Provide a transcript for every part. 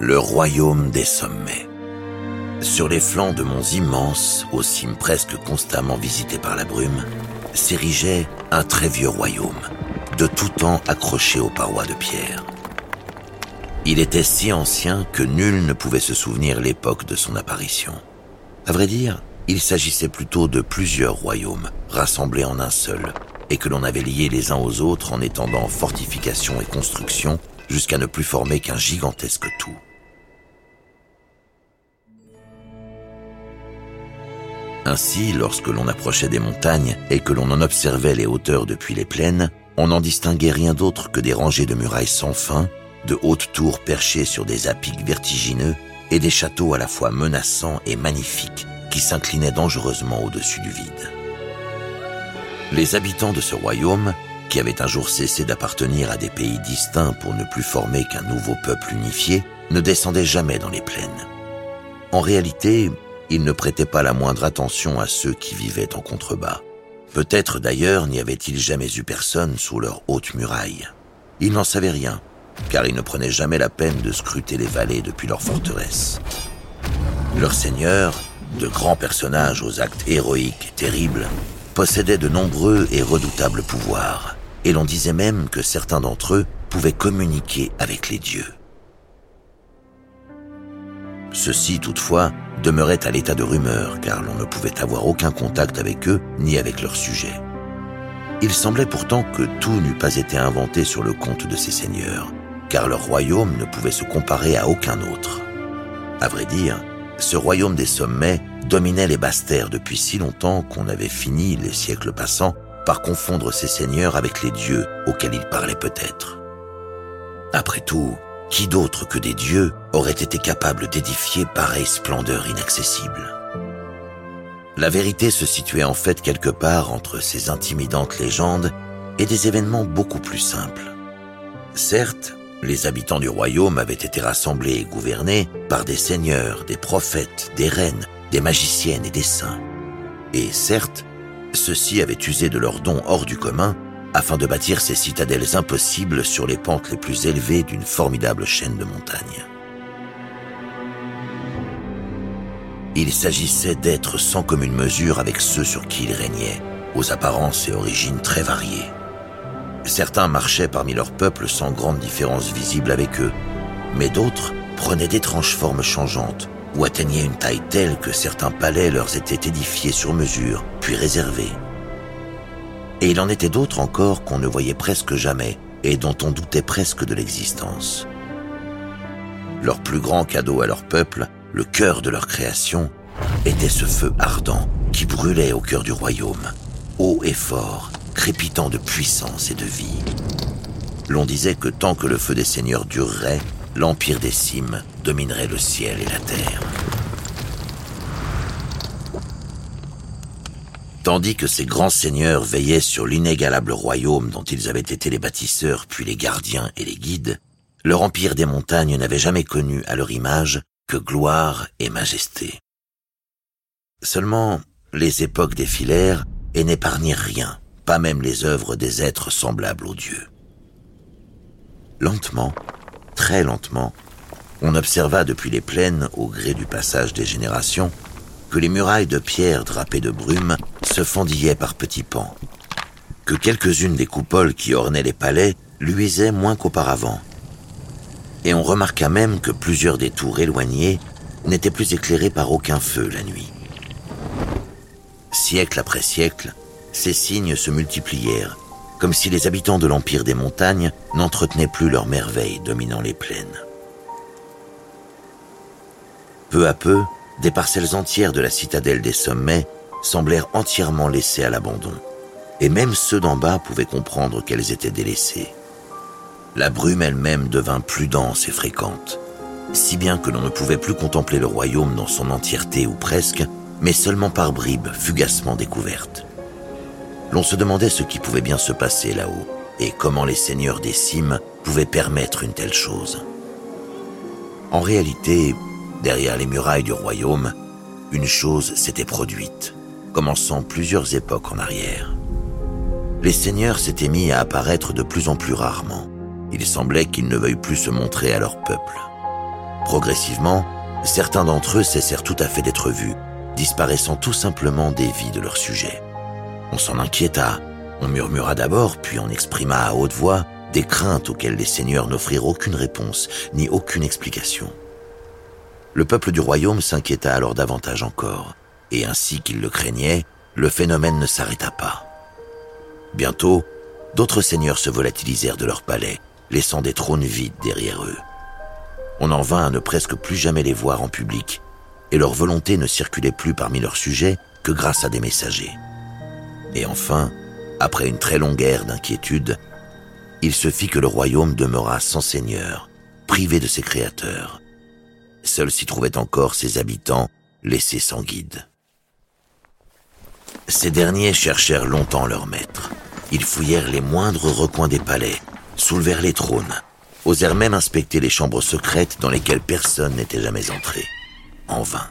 Le royaume des sommets. Sur les flancs de monts immenses, aux cimes presque constamment visitées par la brume, s'érigeait un très vieux royaume, de tout temps accroché aux parois de pierre. Il était si ancien que nul ne pouvait se souvenir l'époque de son apparition. À vrai dire, il s'agissait plutôt de plusieurs royaumes rassemblés en un seul, et que l'on avait liés les uns aux autres en étendant fortifications et constructions jusqu'à ne plus former qu'un gigantesque tout. Ainsi, lorsque l'on approchait des montagnes et que l'on en observait les hauteurs depuis les plaines, on n'en distinguait rien d'autre que des rangées de murailles sans fin, de hautes tours perchées sur des apics vertigineux et des châteaux à la fois menaçants et magnifiques qui s'inclinaient dangereusement au-dessus du vide. Les habitants de ce royaume qui avait un jour cessé d'appartenir à des pays distincts pour ne plus former qu'un nouveau peuple unifié, ne descendait jamais dans les plaines. En réalité, il ne prêtait pas la moindre attention à ceux qui vivaient en contrebas. Peut-être d'ailleurs n'y avait-il jamais eu personne sous leur haute muraille. Il n'en savait rien, car ils ne prenaient jamais la peine de scruter les vallées depuis leur forteresse. Leurs seigneurs, de grands personnages aux actes héroïques et terribles, possédaient de nombreux et redoutables pouvoirs, et l'on disait même que certains d'entre eux pouvaient communiquer avec les dieux. Ceci, toutefois, demeurait à l'état de rumeur, car l'on ne pouvait avoir aucun contact avec eux ni avec leurs sujets. Il semblait pourtant que tout n'eût pas été inventé sur le compte de ces seigneurs, car leur royaume ne pouvait se comparer à aucun autre. À vrai dire, ce royaume des sommets dominait les basses terres depuis si longtemps qu'on avait fini, les siècles passants, par confondre ces seigneurs avec les dieux auxquels ils parlaient peut-être. Après tout, qui d'autre que des dieux aurait été capable d'édifier pareille splendeur inaccessible? La vérité se situait en fait quelque part entre ces intimidantes légendes et des événements beaucoup plus simples. Certes, les habitants du royaume avaient été rassemblés et gouvernés par des seigneurs, des prophètes, des reines, des magiciennes et des saints. Et certes, ceux-ci avaient usé de leurs dons hors du commun afin de bâtir ces citadelles impossibles sur les pentes les plus élevées d'une formidable chaîne de montagnes. Il s'agissait d'êtres sans commune mesure avec ceux sur qui ils régnaient, aux apparences et origines très variées. Certains marchaient parmi leur peuple sans grande différence visible avec eux, mais d'autres prenaient d'étranges formes changeantes ou atteignaient une taille telle que certains palais leur étaient édifiés sur mesure, puis réservés. Et il en était d'autres encore qu'on ne voyait presque jamais et dont on doutait presque de l'existence. Leur plus grand cadeau à leur peuple, le cœur de leur création, était ce feu ardent qui brûlait au cœur du royaume, haut et fort, crépitant de puissance et de vie. L'on disait que tant que le feu des seigneurs durerait, l'empire des cimes dominerait le ciel et la terre. Tandis que ces grands seigneurs veillaient sur l'inégalable royaume dont ils avaient été les bâtisseurs, puis les gardiens et les guides, leur empire des montagnes n'avait jamais connu à leur image que gloire et majesté. Seulement, les époques défilèrent et n'épargnèrent rien, pas même les œuvres des êtres semblables aux dieux. Lentement, très lentement, on observa depuis les plaines, au gré du passage des générations, que les murailles de pierre drapées de brume se fondillaient par petits pans, que quelques-unes des coupoles qui ornaient les palais luisaient moins qu'auparavant, et on remarqua même que plusieurs des tours éloignées n'étaient plus éclairées par aucun feu la nuit. Siècle après siècle, ces signes se multiplièrent, comme si les habitants de l'Empire des montagnes n'entretenaient plus leurs merveilles dominant les plaines. Peu à peu, des parcelles entières de la citadelle des sommets semblèrent entièrement laissées à l'abandon, et même ceux d'en bas pouvaient comprendre qu'elles étaient délaissées. La brume elle-même devint plus dense et fréquente, si bien que l'on ne pouvait plus contempler le royaume dans son entièreté ou presque, mais seulement par bribes fugacement découvertes. L'on se demandait ce qui pouvait bien se passer là-haut, et comment les seigneurs des cimes pouvaient permettre une telle chose. En réalité, derrière les murailles du royaume, une chose s'était produite, commençant plusieurs époques en arrière. Les seigneurs s'étaient mis à apparaître de plus en plus rarement. Il semblait qu'ils ne veuillent plus se montrer à leur peuple. Progressivement, certains d'entre eux cessèrent tout à fait d'être vus, disparaissant tout simplement des vies de leurs sujets. On s'en inquiéta, on murmura d'abord, puis on exprima à haute voix des craintes auxquelles les seigneurs n'offrirent aucune réponse, ni aucune explication. Le peuple du royaume s'inquiéta alors davantage encore, et ainsi qu'il le craignait, le phénomène ne s'arrêta pas. Bientôt, d'autres seigneurs se volatilisèrent de leur palais, laissant des trônes vides derrière eux. On en vint à ne presque plus jamais les voir en public, et leur volonté ne circulait plus parmi leurs sujets que grâce à des messagers. Et enfin, après une très longue ère d'inquiétude, il se fit que le royaume demeura sans seigneur, privé de ses créateurs. Seuls s'y trouvaient encore ses habitants, laissés sans guide. Ces derniers cherchèrent longtemps leur maître. Ils fouillèrent les moindres recoins des palais, soulevèrent les trônes, osèrent même inspecter les chambres secrètes dans lesquelles personne n'était jamais entré. En vain.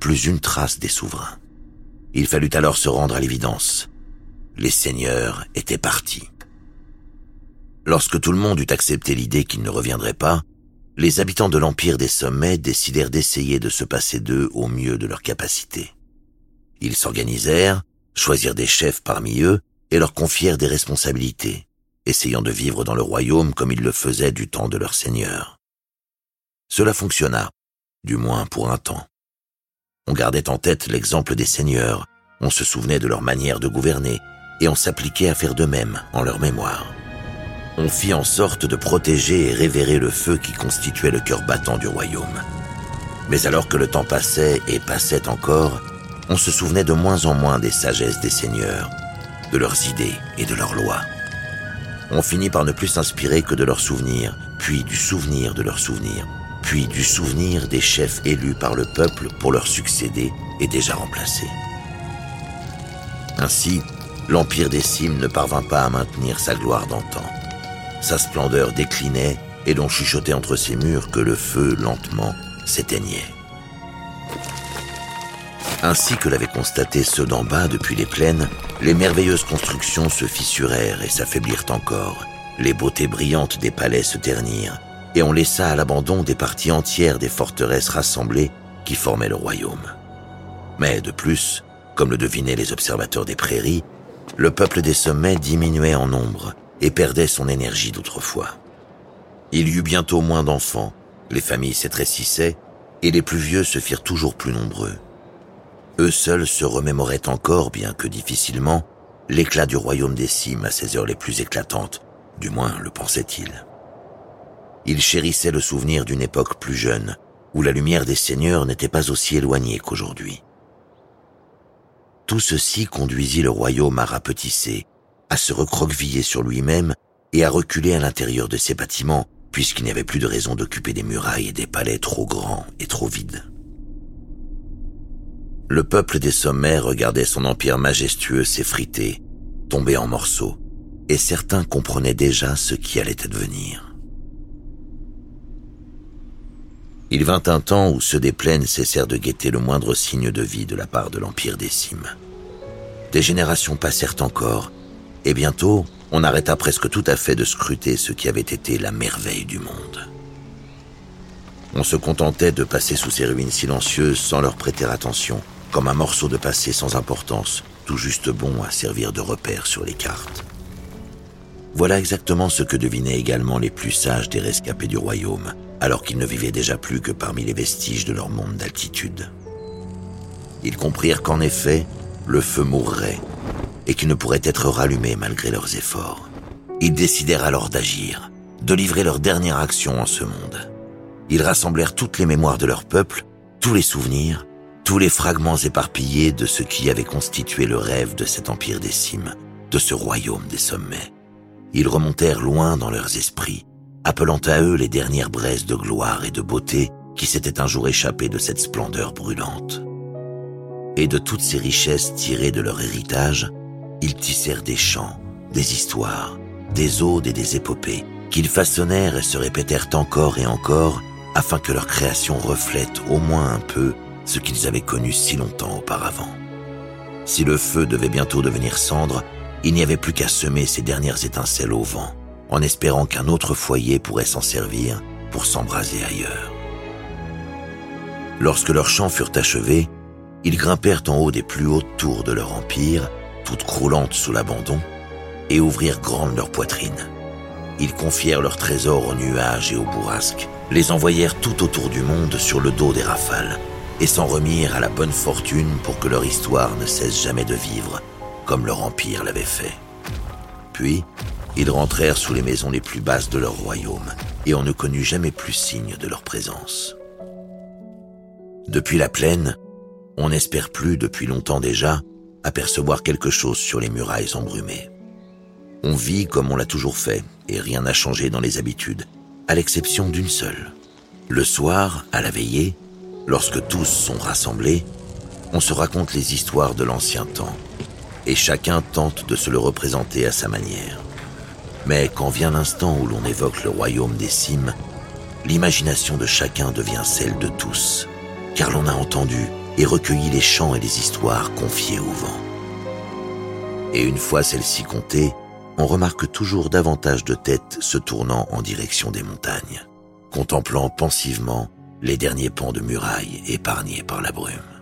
Plus une trace des souverains. Il fallut alors se rendre à l'évidence. Les seigneurs étaient partis. Lorsque tout le monde eut accepté l'idée qu'ils ne reviendraient pas, les habitants de l'Empire des Sommets décidèrent d'essayer de se passer d'eux au mieux de leur capacité. Ils s'organisèrent, choisirent des chefs parmi eux et leur confièrent des responsabilités, essayant de vivre dans le royaume comme ils le faisaient du temps de leur seigneur. Cela fonctionna, du moins pour un temps. On gardait en tête l'exemple des seigneurs, on se souvenait de leur manière de gouverner, et on s'appliquait à faire de même en leur mémoire on fit en sorte de protéger et révérer le feu qui constituait le cœur battant du royaume. Mais alors que le temps passait et passait encore, on se souvenait de moins en moins des sagesses des seigneurs, de leurs idées et de leurs lois. On finit par ne plus s'inspirer que de leurs souvenirs, puis du souvenir de leurs souvenirs, puis du souvenir des chefs élus par le peuple pour leur succéder et déjà remplacés. Ainsi, l'Empire des Cimes ne parvint pas à maintenir sa gloire d'antan. Sa splendeur déclinait et l'on chuchotait entre ses murs que le feu, lentement, s'éteignait. Ainsi que l'avaient constaté ceux d'en bas depuis les plaines, les merveilleuses constructions se fissurèrent et s'affaiblirent encore. Les beautés brillantes des palais se ternirent, et on laissa à l'abandon des parties entières des forteresses rassemblées qui formaient le royaume. Mais de plus, comme le devinaient les observateurs des prairies, le peuple des sommets diminuait en nombre, et perdait son énergie d'autrefois. Il y eut bientôt moins d'enfants, les familles s'étrécissaient, et les plus vieux se firent toujours plus nombreux. Eux seuls se remémoraient encore, bien que difficilement, l'éclat du royaume des cimes à ses heures les plus éclatantes, du moins le pensaient-ils. Ils chérissaient le souvenir d'une époque plus jeune, où la lumière des seigneurs n'était pas aussi éloignée qu'aujourd'hui. Tout ceci conduisit le royaume à rapetisser, à se recroqueviller sur lui-même et à reculer à l'intérieur de ses bâtiments, puisqu'il n'y avait plus de raison d'occuper des murailles et des palais trop grands et trop vides. Le peuple des sommets regardait son empire majestueux s'effriter, tomber en morceaux, et certains comprenaient déjà ce qui allait advenir. Il vint un temps où ceux des plaines cessèrent de guetter le moindre signe de vie de la part de l'Empire des cimes. Des générations passèrent encore, et bientôt, on arrêta presque tout à fait de scruter ce qui avait été la merveille du monde. On se contentait de passer sous ces ruines silencieuses sans leur prêter attention, comme un morceau de passé sans importance, tout juste bon à servir de repère sur les cartes. Voilà exactement ce que devinaient également les plus sages des rescapés du royaume, alors qu'ils ne vivaient déjà plus que parmi les vestiges de leur monde d'altitude. Ils comprirent qu'en effet, le feu mourrait, et qui ne pourraient être rallumés malgré leurs efforts. Ils décidèrent alors d'agir, de livrer leur dernière action en ce monde. Ils rassemblèrent toutes les mémoires de leur peuple, tous les souvenirs, tous les fragments éparpillés de ce qui avait constitué le rêve de cet empire des cimes, de ce royaume des sommets. Ils remontèrent loin dans leurs esprits, appelant à eux les dernières braises de gloire et de beauté qui s'étaient un jour échappées de cette splendeur brûlante. Et de toutes ces richesses tirées de leur héritage, ils tissèrent des chants, des histoires, des odes et des épopées, qu'ils façonnèrent et se répétèrent encore et encore, afin que leur création reflète au moins un peu ce qu'ils avaient connu si longtemps auparavant. Si le feu devait bientôt devenir cendre, il n'y avait plus qu'à semer ces dernières étincelles au vent, en espérant qu'un autre foyer pourrait s'en servir pour s'embraser ailleurs. Lorsque leurs chants furent achevés, ils grimpèrent en haut des plus hautes tours de leur empire, toutes croulantes sous l'abandon, et ouvrirent grandes leurs poitrines. Ils confièrent leurs trésors aux nuages et aux bourrasques, les envoyèrent tout autour du monde sur le dos des rafales, et s'en remirent à la bonne fortune pour que leur histoire ne cesse jamais de vivre, comme leur empire l'avait fait. Puis, ils rentrèrent sous les maisons les plus basses de leur royaume, et on ne connut jamais plus signe de leur présence. Depuis la plaine, on n'espère plus, depuis longtemps déjà, apercevoir quelque chose sur les murailles embrumées. On vit comme on l'a toujours fait, et rien n'a changé dans les habitudes, à l'exception d'une seule. Le soir, à la veillée, lorsque tous sont rassemblés, on se raconte les histoires de l'ancien temps, et chacun tente de se le représenter à sa manière. Mais quand vient l'instant où l'on évoque le royaume des cimes, l'imagination de chacun devient celle de tous, car l'on a entendu et recueilli les chants et les histoires confiées au vent. Et une fois celles-ci comptées, on remarque toujours davantage de têtes se tournant en direction des montagnes, contemplant pensivement les derniers pans de murailles épargnés par la brume.